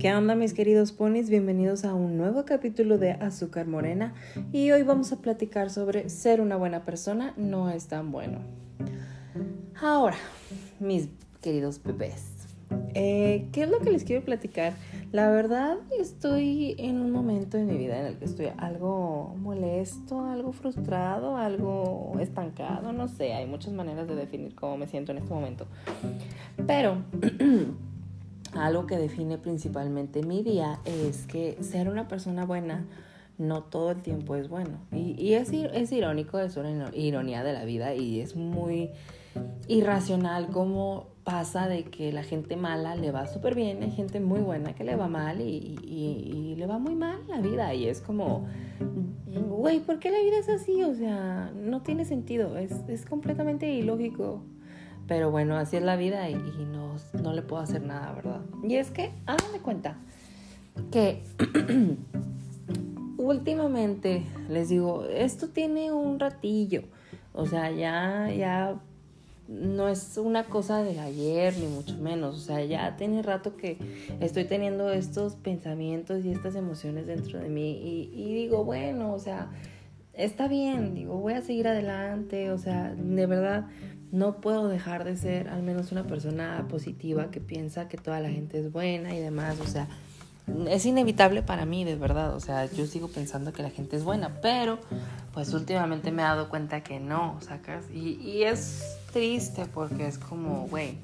¿Qué onda mis queridos ponis? Bienvenidos a un nuevo capítulo de Azúcar Morena y hoy vamos a platicar sobre ser una buena persona no es tan bueno. Ahora, mis queridos bebés, eh, ¿qué es lo que les quiero platicar? La verdad estoy en un momento en mi vida en el que estoy algo molesto, algo frustrado, algo estancado, no sé, hay muchas maneras de definir cómo me siento en este momento. Pero algo que define principalmente mi día es que ser una persona buena no todo el tiempo es bueno. Y, es, es irónico, es una ironía de la vida y es muy irracional como pasa de que la gente mala le va súper bien, hay gente muy buena que le va mal y, le va muy mal la vida. Y es como, güey, ¿por qué la vida es así? O sea, no tiene sentido, es, es completamente ilógico. Pero bueno, así es la vida y, no, no, le puedo hacer nada, ¿verdad? Y es que, hagan de cuenta que últimamente, les digo, esto tiene un ratillo. O sea, ya, ya no es una cosa de ayer, ni mucho menos. O sea, ya tiene rato que estoy teniendo estos pensamientos y estas emociones dentro de mí. Y, y, digo, bueno, o sea, está bien, digo, voy a seguir adelante. O sea, de verdad, no puedo dejar de ser al menos una persona positiva que piensa que toda la gente es buena y demás. O sea, es inevitable para mí, de verdad. O sea, yo sigo pensando que la gente es buena, pero pues últimamente me he dado cuenta que no, sacas. Y, y es triste porque es como, güey,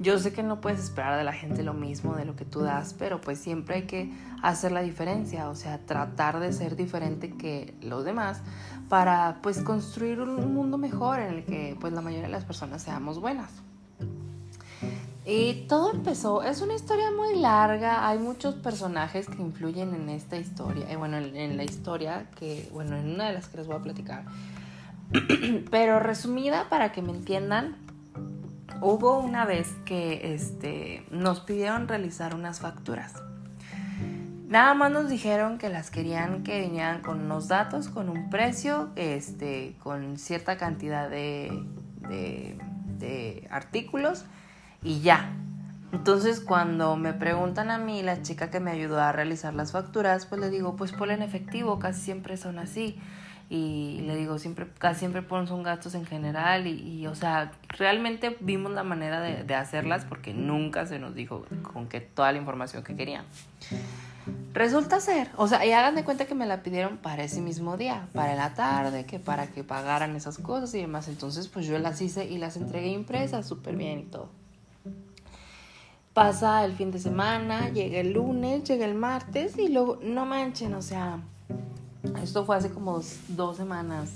yo sé que no puedes esperar de la gente lo mismo de lo que tú das, pero pues siempre hay que hacer la diferencia, o sea, tratar de ser diferente que los demás para pues construir un mundo mejor en el que pues la mayoría de las personas seamos buenas. Y todo empezó, es una historia muy larga, hay muchos personajes que influyen en esta historia, y bueno, en la historia que, bueno, en una de las que les voy a platicar. Pero resumida para que me entiendan, hubo una vez que este, nos pidieron realizar unas facturas. Nada más nos dijeron que las querían que vinieran con unos datos, con un precio, este, con cierta cantidad de, de artículos y ya. Entonces cuando me preguntan a mí, la chica que me ayudó a realizar las facturas, pues le digo, pues ponle en efectivo, casi siempre son así. Y le digo, siempre, casi siempre son gastos en general y, o sea, realmente vimos la manera de, de, hacerlas porque nunca se nos dijo con que toda la información que querían. Resulta ser, o sea, y hagan de cuenta que me la pidieron para ese mismo día, para la tarde, que para que pagaran esas cosas y demás. Entonces, pues yo las hice y las entregué impresas súper bien y todo. Pasa el fin de semana, llega el lunes, llega el martes y luego, no manchen, o sea, esto fue hace como dos, semanas,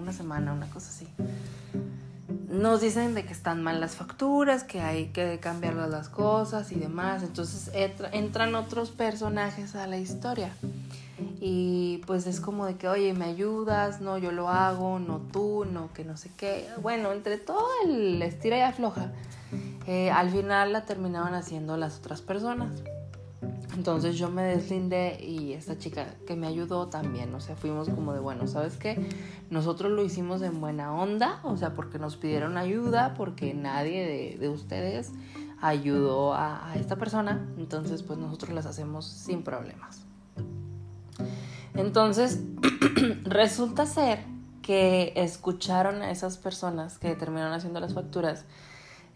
una semana, una cosa así. Nos dicen de que están mal las facturas, que hay que cambiar las cosas y demás. Entonces entran otros personajes a la historia. Y pues es como de que, oye, ¿me ayudas? No, yo lo hago, no tú, no que no sé qué. Bueno, entre todo el estira y afloja, eh, al final la terminaban haciendo las otras personas. Entonces yo me deslindé y esta chica que me ayudó también, o sea, fuimos como de, bueno, ¿sabes qué? Nosotros lo hicimos en buena onda, o sea, porque nos pidieron ayuda, porque nadie de, ustedes ayudó a, a, esta persona, entonces pues nosotros las hacemos sin problemas. Entonces, resulta ser que escucharon a esas personas que terminaron haciendo las facturas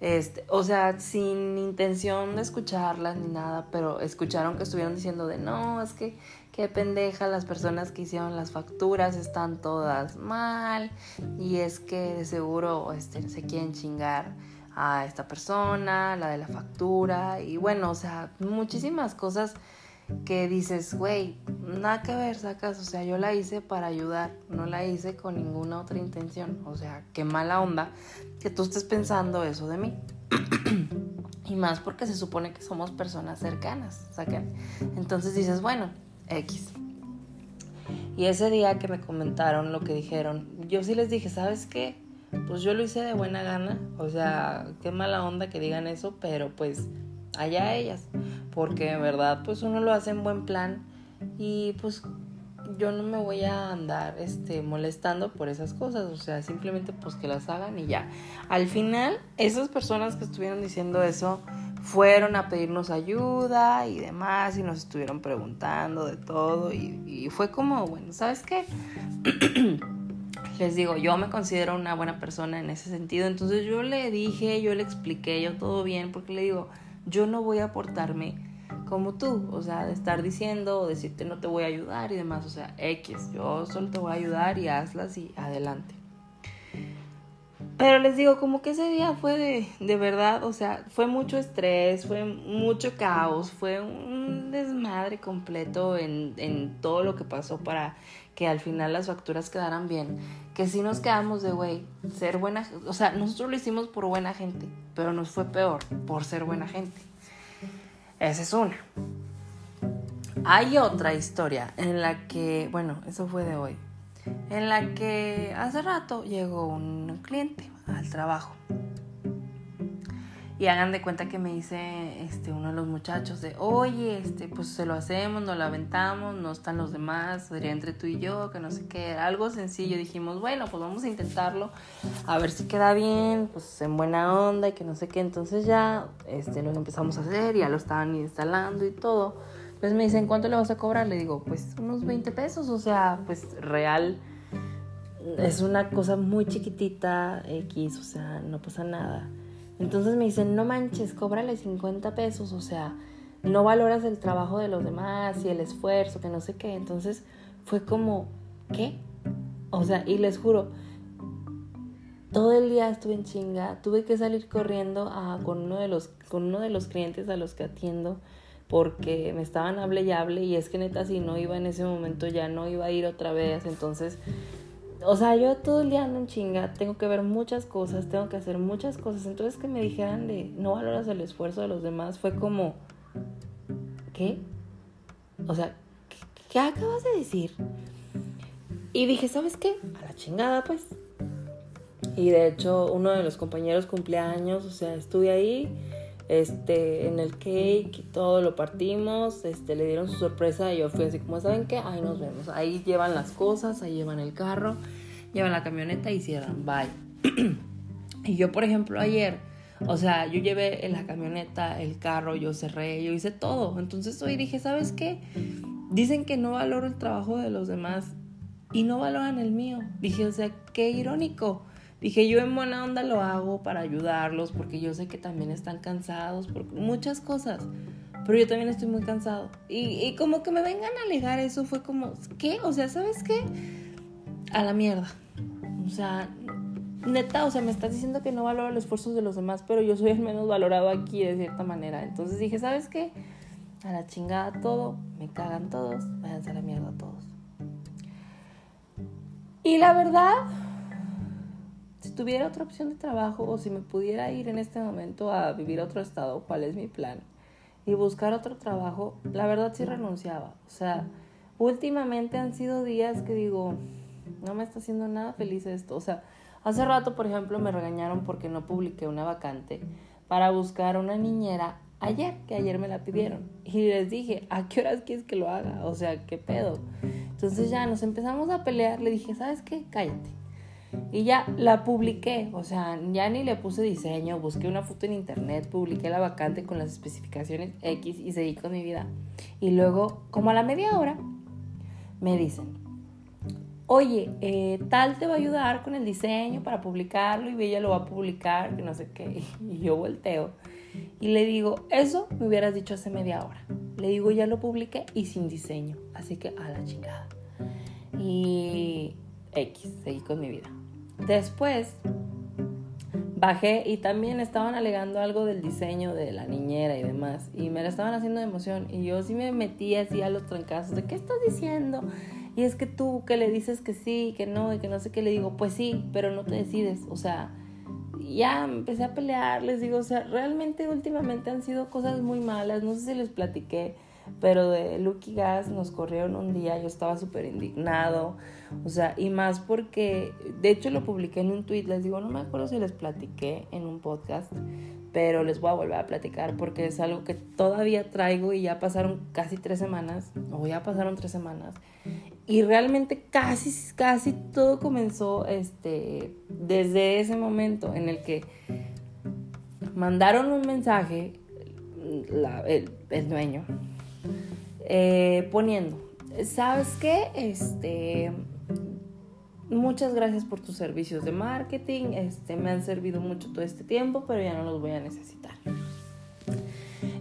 este, o sea, sin intención de escucharlas ni nada, pero escucharon que estuvieron diciendo de no, es que qué pendeja las personas que hicieron las facturas están todas mal y es que de seguro este, se quieren chingar a esta persona, la de la factura y bueno, o sea, muchísimas cosas que dices, güey, nada que ver, sacas, o sea, yo la hice para ayudar, no la hice con ninguna otra intención, o sea, qué mala onda que tú estés pensando eso de mí. y más porque se supone que somos personas cercanas, sacan. Entonces dices, bueno, X. Y ese día que me comentaron lo que dijeron, yo sí les dije, ¿sabes qué? Pues yo lo hice de buena gana, o sea, qué mala onda que digan eso, pero pues allá ellas, porque en verdad pues uno lo hace en buen plan y pues yo no me voy a andar este molestando por esas cosas, o sea, simplemente pues que las hagan y ya. Al final, esas personas que estuvieron diciendo eso, fueron a pedirnos ayuda y demás y nos estuvieron preguntando de todo y, y fue como, bueno, ¿sabes qué? Les digo, yo me considero una buena persona en ese sentido, entonces yo le dije, yo le expliqué, yo todo bien, porque le digo, yo no voy a portarme como tú, o sea, de estar diciendo o decirte no te voy a ayudar y demás, o sea, X, yo solo te voy a ayudar y hazlas y adelante. Pero les digo, como que ese día fue de, de verdad, o sea, fue mucho estrés, fue mucho caos, fue un desmadre completo en, en todo lo que pasó para que al final las facturas quedaran bien. Que sí nos quedamos de, güey, ser buena, o sea, nosotros lo hicimos por buena gente, pero nos fue peor por ser buena gente. Esa es una. Hay otra historia en la que, bueno, eso fue de hoy en la que hace rato llegó un cliente al trabajo. Y hagan de cuenta que me dice este, uno de los muchachos de, oye, este, pues se lo hacemos, nos lo aventamos, no están los demás, sería entre tú y yo, que no sé qué, algo sencillo. Dijimos, bueno, pues vamos a intentarlo, a ver si queda bien, pues en buena onda y que no sé qué. Entonces ya este, lo empezamos a hacer, ya lo estaban instalando y todo. Pues me dicen, ¿cuánto le vas a cobrar? Le digo, pues unos 20 pesos, o sea, pues real. Es una cosa muy chiquitita, X, o sea, no pasa nada. Entonces me dicen, no manches, cóbrale 50 pesos, o sea, no valoras el trabajo de los demás y el esfuerzo, que no sé qué. Entonces fue como, ¿qué? O sea, y les juro, todo el día estuve en chinga, tuve que salir corriendo a, con, uno de los, con uno de los clientes a los que atiendo porque me estaban hable y hable y es que neta si no iba en ese momento ya no iba a ir otra vez, entonces, o sea, yo todo el día ando en chinga, tengo que ver muchas cosas, tengo que hacer muchas cosas, entonces que me dijeran de no valoras el esfuerzo de los demás fue como, ¿qué? O sea, ¿qué, acabas de decir? Y dije, ¿sabes qué? A la chingada pues. Y de hecho uno de los compañeros cumpleaños, o sea, estuve ahí este, en el cake y todo lo partimos, este, le dieron su sorpresa y yo fui así como, ¿saben qué? Ahí nos vemos, ahí llevan las cosas, ahí llevan el carro, llevan la camioneta y cierran, bye. y yo, por ejemplo, ayer, o sea, yo llevé en la camioneta, el carro, yo cerré, yo hice todo, entonces hoy dije, ¿sabes qué? Dicen que no valoro el trabajo de los demás y no valoran el mío. Dije, o sea, qué irónico. Dije, yo en buena onda lo hago para ayudarlos, porque yo sé que también están cansados, por muchas cosas. Pero yo también estoy muy cansado. Y, como que me vengan a alegar eso fue como, ¿qué? O sea, ¿sabes qué? A la mierda. O sea, neta, o sea, me estás diciendo que no valoro los esfuerzos de los demás, pero yo soy el menos valorado aquí de cierta manera. Entonces dije, ¿sabes qué? A la chingada todo, me cagan todos, váyanse a la mierda todos. Y la verdad, tuviera otra opción de trabajo o si me pudiera ir en este momento a vivir a otro estado, ¿cuál es mi plan? Y buscar otro trabajo, la verdad sí renunciaba. O sea, últimamente han sido días que digo, no me está haciendo nada feliz esto. O sea, hace rato, por ejemplo, me regañaron porque no publiqué una vacante para buscar una niñera ayer, que ayer me la pidieron. Y les dije, ¿a qué horas quieres que lo haga? O sea, ¿qué pedo? Entonces ya nos empezamos a pelear. Le dije, ¿sabes qué? Cállate. Y ya la publiqué, o sea, ya ni le puse diseño, busqué una foto en internet, publiqué la vacante con las especificaciones X y seguí con mi vida. Y luego, como a la media hora, me dicen, oye, eh, tal te va a ayudar con el diseño para publicarlo y ella lo va a publicar, que no sé qué. Y yo volteo y le digo, eso me hubieras dicho hace media hora. Le digo, ya lo publiqué y sin diseño, así que a la chingada. Y X, seguí con mi vida. Después bajé y también estaban alegando algo del diseño de la niñera y demás. Y me la estaban haciendo de emoción. Y yo sí me metí así a los trancazos de ¿qué estás diciendo? Y es que tú que le dices que sí, que no, y que no sé qué, le digo, pues sí, pero no te decides. O sea, ya empecé a pelear, les digo, o sea, realmente últimamente han sido cosas muy malas. No sé si les platiqué pero de Lucky Gas nos corrieron un día, yo estaba súper indignado, o sea, y más porque, de hecho lo publiqué en un tweet, les digo, no me acuerdo si les platiqué en un podcast, pero les voy a volver a platicar porque es algo que todavía traigo y ya pasaron casi tres semanas, o ya pasaron tres semanas, y realmente casi, casi todo comenzó este, desde ese momento en el que mandaron un mensaje el, dueño, eh, poniendo, ¿sabes qué? Este, muchas gracias por tus servicios de marketing, este, me han servido mucho todo este tiempo, pero ya no los voy a necesitar.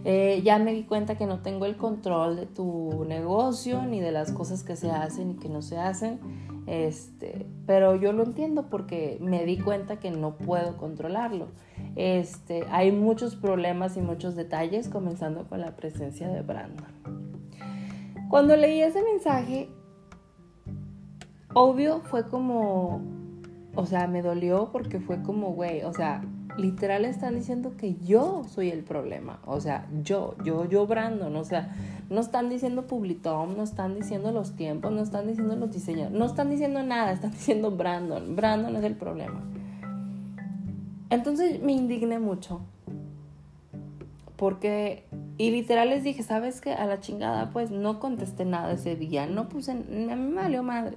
Eh, ya me di cuenta que no tengo el control de tu negocio, ni de las cosas que se hacen y que no se hacen. Este, pero yo lo entiendo porque me di cuenta que no puedo controlarlo. Este, hay muchos problemas y muchos detalles, comenzando con la presencia de Brandon. Cuando leí ese mensaje, obvio fue como, o sea, me dolió porque fue como, güey, o sea, literal están diciendo que yo soy el problema. O sea, yo, yo, yo, Brandon. O sea, no están diciendo Publitom, no están diciendo los tiempos, no están diciendo los diseños, no están diciendo nada, están diciendo Brandon. Brandon es el problema. Entonces me indigné mucho. Porque, y literal les dije, ¿sabes qué? A la chingada, pues no contesté nada ese día, no puse, a mí me valió madre.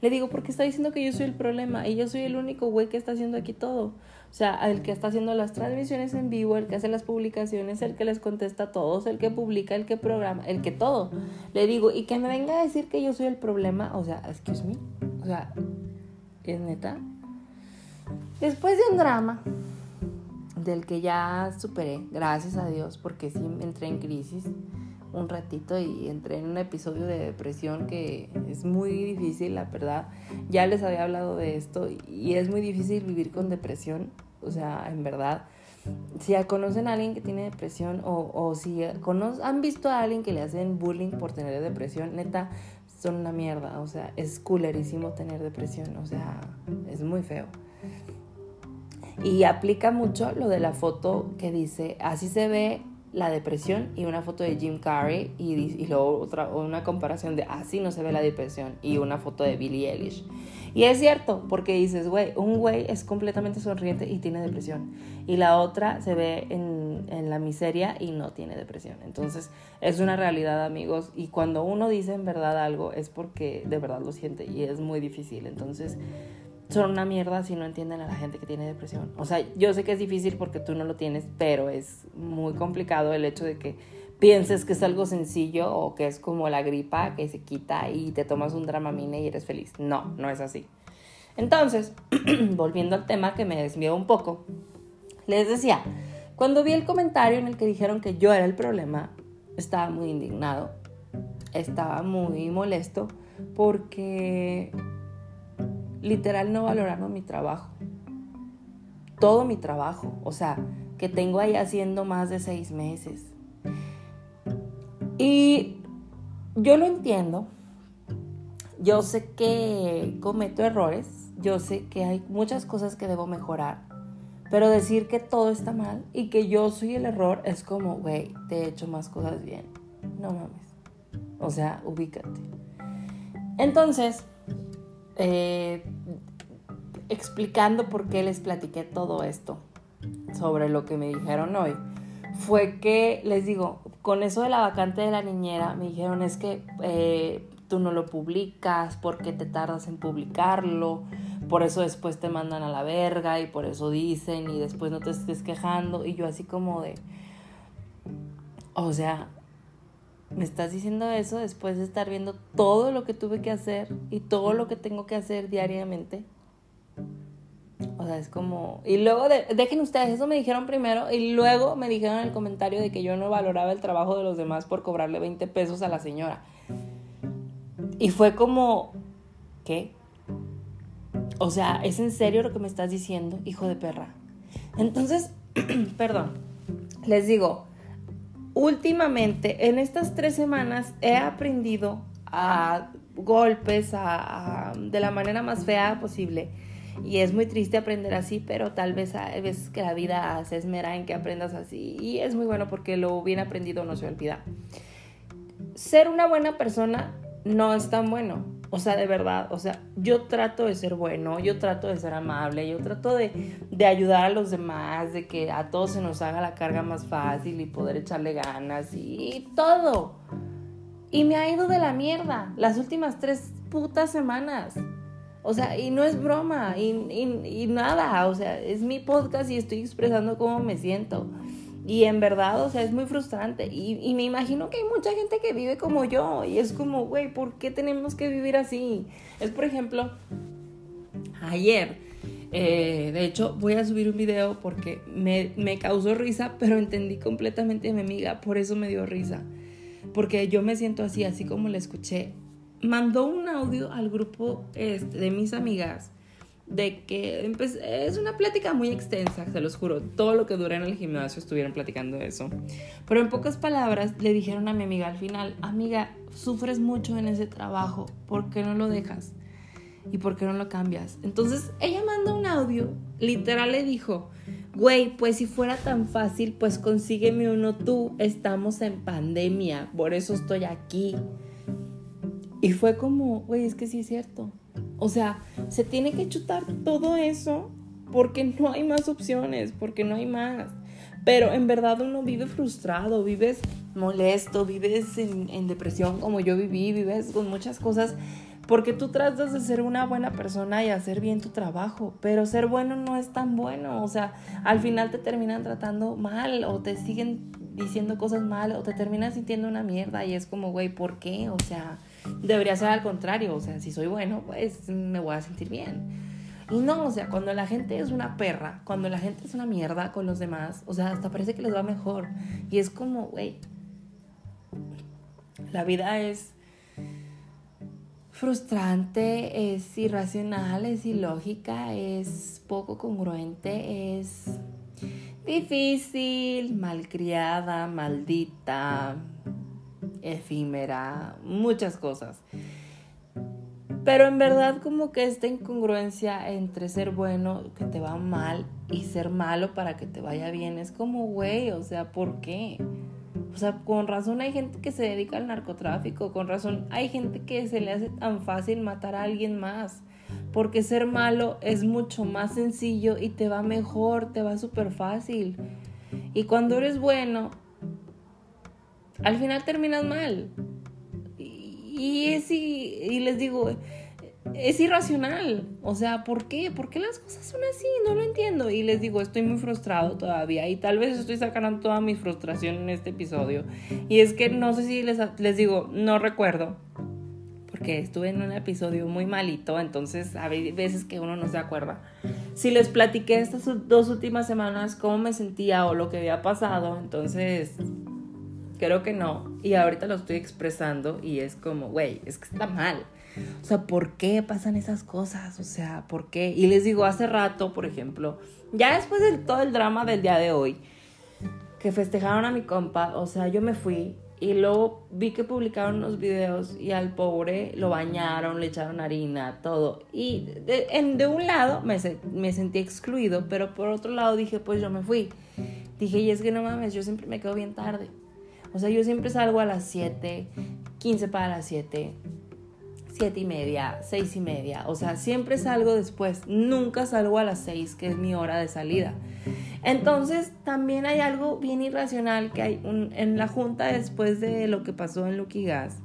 Le digo, porque está diciendo que yo soy el problema y yo soy el único güey que está haciendo aquí todo. O sea, el que está haciendo las transmisiones en vivo, el que hace las publicaciones, el que les contesta a todos, el que publica, el que programa, el que todo. Le digo, y que me venga a decir que yo soy el problema, o sea, excuse me. O sea, ¿es neta? Después de un drama, del que ya superé, gracias a Dios, porque sí entré en crisis un ratito y entré en un episodio de depresión que es muy difícil, la verdad. Ya les había hablado de esto y es muy difícil vivir con depresión, o sea, en verdad. Si conocen a alguien que tiene depresión o, o si han visto a alguien que le hacen bullying por tener depresión, neta, son una mierda, o sea, es coolerísimo tener depresión, o sea, es muy feo. Y aplica mucho lo de la foto que dice, así se ve la depresión y una foto de Jim Carrey y, luego otra, una comparación de así no se ve la depresión y una foto de Billie Eilish. Y es cierto, porque dices, güey, un güey es completamente sonriente y tiene depresión. Y la otra se ve en, en, la miseria y no tiene depresión. Entonces, es una realidad, amigos. Y cuando uno dice en verdad algo, es porque de verdad lo siente y es muy difícil. Entonces, son una mierda si no entienden a la gente que tiene depresión. O sea, yo sé que es difícil porque tú no lo tienes, pero es muy complicado el hecho de que pienses que es algo sencillo o que es como la gripa que se quita y te tomas un dramamine y eres feliz. No, no es así. Entonces, volviendo al tema que me desvió un poco, les decía, cuando vi el comentario en el que dijeron que yo era el problema, estaba muy indignado, estaba muy molesto porque literal no valoraron mi trabajo. Todo mi trabajo, o sea, que tengo ahí haciendo más de seis meses. Y yo lo entiendo. Yo sé que cometo errores. Yo sé que hay muchas cosas que debo mejorar. Pero decir que todo está mal y que yo soy el error es como, güey, te he hecho más cosas bien. No mames. O sea, ubícate. Entonces, eh, explicando por qué les platiqué todo esto sobre lo que me dijeron hoy, fue que les digo, con eso de la vacante de la niñera, me dijeron es que eh, tú no lo publicas, porque te tardas en publicarlo, por eso después te mandan a la verga y por eso dicen y después no te estés quejando y yo así como de, o sea, me estás diciendo eso después de estar viendo todo lo que tuve que hacer y todo lo que tengo que hacer diariamente. O sea, es como... Y luego, dejen ustedes, eso me dijeron primero y luego me dijeron en el comentario de que yo no valoraba el trabajo de los demás por cobrarle 20 pesos a la señora. Y fue como... ¿Qué? O sea, ¿es en serio lo que me estás diciendo, hijo de perra? Entonces, perdón, les digo, últimamente, en estas tres semanas, he aprendido a golpes, a, de la manera más fea posible. Y es muy triste aprender así, pero tal vez hay veces que la vida se esmera en que aprendas así. Y es muy bueno porque lo bien aprendido no se olvida. Ser una buena persona no es tan bueno. O sea, de verdad, o sea, yo trato de ser bueno, yo trato de ser amable, yo trato de, de, ayudar a los demás, de que a todos se nos haga la carga más fácil y poder echarle ganas y todo. Y me ha ido de la mierda las últimas tres putas semanas. O sea, y no es broma, y, y, y nada, o sea, es mi podcast y estoy expresando cómo me siento. Y en verdad, o sea, es muy frustrante. Y, y me imagino que hay mucha gente que vive como yo. Y es como, güey, ¿por qué tenemos que vivir así? Es, por ejemplo, ayer. Eh, de hecho, voy a subir un video porque me, me, causó risa, pero entendí completamente a mi amiga, por eso me dio risa. Porque yo me siento así, así como la escuché. Mandó un audio al grupo este, de mis amigas de que es una plática muy extensa, se los juro, todo lo que dura en el gimnasio estuvieron platicando eso. Pero en pocas palabras le dijeron a mi amiga al final, amiga, sufres mucho en ese trabajo, ¿por qué no lo dejas? ¿Y por qué no lo cambias? Entonces ella manda un audio, literal le dijo, güey, pues si fuera tan fácil, pues consígueme uno tú, estamos en pandemia, por eso estoy aquí. Y fue como, güey, es que sí es cierto. O sea, se tiene que chutar todo eso porque no hay más opciones, porque no hay más. Pero en verdad uno vive frustrado, vives molesto, vives en, depresión como yo viví, vives con muchas cosas porque tú tratas de ser una buena persona y hacer bien tu trabajo, pero ser bueno no es tan bueno, o sea, al final te terminan tratando mal o te siguen diciendo cosas mal o te terminan sintiendo una mierda y es como, güey, ¿por qué? O sea, debería ser al contrario, o sea, si soy bueno, pues me voy a sentir bien. Y no, o sea, cuando la gente es una perra, cuando la gente es una mierda con los demás, o sea, hasta parece que les va mejor. Y es como, güey, la vida es frustrante, es irracional, es ilógica, es poco congruente, es difícil, malcriada, maldita, efímera, muchas cosas. Pero en verdad como que esta incongruencia entre ser bueno que te va mal y ser malo para que te vaya bien es como, güey, o sea, ¿por qué? O sea, con razón hay gente que se dedica al narcotráfico, con razón hay gente que se le hace tan fácil matar a alguien más, porque ser malo es mucho más sencillo y te va mejor, te va súper fácil. Y cuando eres bueno, al final terminas mal. Y, es, y les digo, es irracional. O sea, ¿por qué? ¿Por qué las cosas son así? No lo entiendo. Y les digo, estoy muy frustrado todavía. Y tal vez estoy sacando toda mi frustración en este episodio. Y es que no sé si les, les digo, no recuerdo. Porque estuve en un episodio muy malito. Entonces, a veces que uno no se acuerda. Si les platiqué estas dos últimas semanas cómo me sentía o lo que había pasado. Entonces, creo que no. Y ahorita lo estoy expresando. Y es como, güey, es que está mal o sea, ¿por qué pasan esas cosas? O sea, ¿por qué? Y les digo, hace rato, por ejemplo, ya después de todo el drama del día de hoy, que festejaron a mi compa, o sea, yo me fui y luego vi que publicaron unos videos y al pobre lo bañaron, le echaron harina, todo. Y de, en, de un lado me, me sentí excluido, pero por otro lado dije, pues yo me fui. Dije, y es que no mames, yo siempre me quedo bien tarde. O sea, yo siempre salgo a las 7, 15 para las 7 siete y media, seis y media. O sea, siempre salgo después. Nunca salgo a las seis, que es mi hora de salida. Entonces, también hay algo bien irracional que hay en la junta después de lo que pasó en Lucky Gas,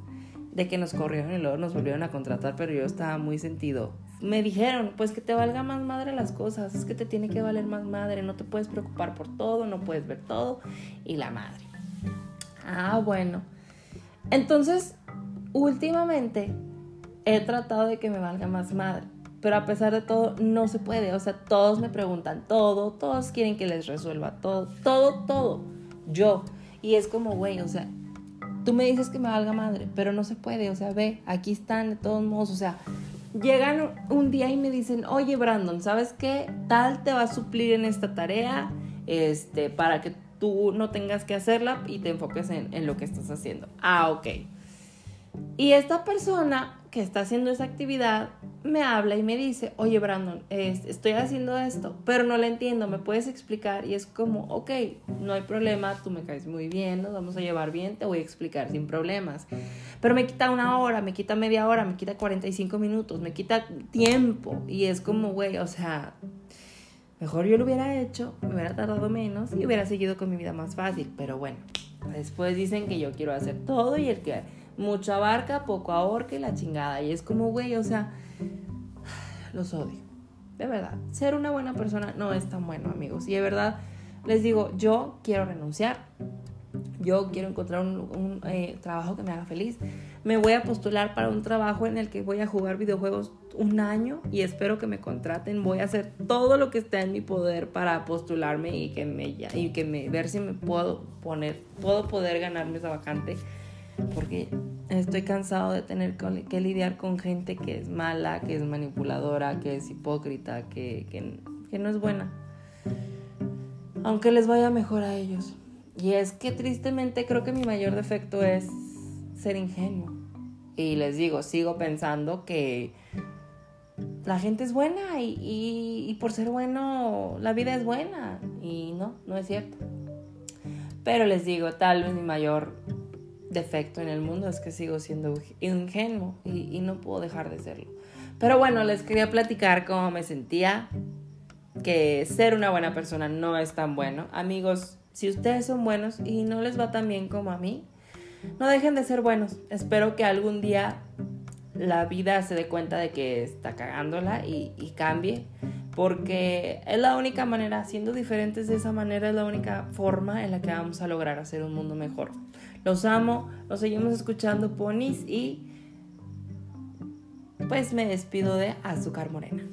de que nos corrieron y luego nos volvieron a contratar, pero yo estaba muy sentido. Me dijeron, pues que te valga más madre las cosas, es que te tiene que valer más madre, no te puedes preocupar por todo, no puedes ver todo y la madre. Ah, bueno. Entonces, últimamente he tratado de que me valga más madre. Pero a pesar de todo, no se puede. O sea, todos me preguntan todo, todos quieren que les resuelva todo, todo, todo. Yo. Y es como, güey, o sea, tú me dices que me valga madre, pero no se puede. O sea, ve, aquí están de todos modos. O sea, llegan un día y me dicen, oye, Brandon, ¿sabes qué? Tal te va a suplir en esta tarea, este, para que tú no tengas que hacerla y te enfoques en, en lo que estás haciendo. Ah, ok. Y esta persona que está haciendo esa actividad me habla y me dice, oye Brandon, estoy haciendo esto, pero no le entiendo, ¿me puedes explicar? Y es como, ok, no hay problema, tú me caes muy bien, nos vamos a llevar bien, te voy a explicar sin problemas. Pero me quita una hora, me quita media hora, me quita 45 minutos, me quita tiempo. Y es como, güey, o sea, mejor yo lo hubiera hecho, me hubiera tardado menos y hubiera seguido con mi vida más fácil. Pero bueno, después dicen que yo quiero hacer todo y el que mucho abarca, poco ahorca y la chingada. Y es como, güey, o sea, los odio. De verdad, ser una buena persona no es tan bueno, amigos. Y de verdad, les digo, yo quiero renunciar, yo quiero encontrar un, eh, trabajo que me haga feliz. Me voy a postular para un trabajo en el que voy a jugar videojuegos un año y espero que me contraten. Voy a hacer todo lo que esté en mi poder para postularme y que me y que me ver si me puedo poner, puedo poder ganarme esa vacante porque estoy cansado de tener que lidiar con gente que es mala, que es manipuladora, que es hipócrita, que, que, que no es buena. Aunque les vaya mejor a ellos. Y es que tristemente creo que mi mayor defecto es ser ingenuo. Y les digo, sigo pensando que la gente es buena y, por ser bueno la vida es buena. Y no, no es cierto. Pero les digo, tal vez mi mayor defecto en el mundo es que sigo siendo ingenuo y, y no puedo dejar de serlo. Pero bueno, les quería platicar cómo me sentía, que ser una buena persona no es tan bueno. Amigos, si ustedes son buenos y no les va tan bien como a mí, no dejen de ser buenos. Espero que algún día la vida se dé cuenta de que está cagándola y, cambie. Porque es la única manera, siendo diferentes de esa manera, es la única forma en la que vamos a lograr hacer un mundo mejor. Los amo, los seguimos escuchando, ponis, y pues me despido de Azúcar Morena.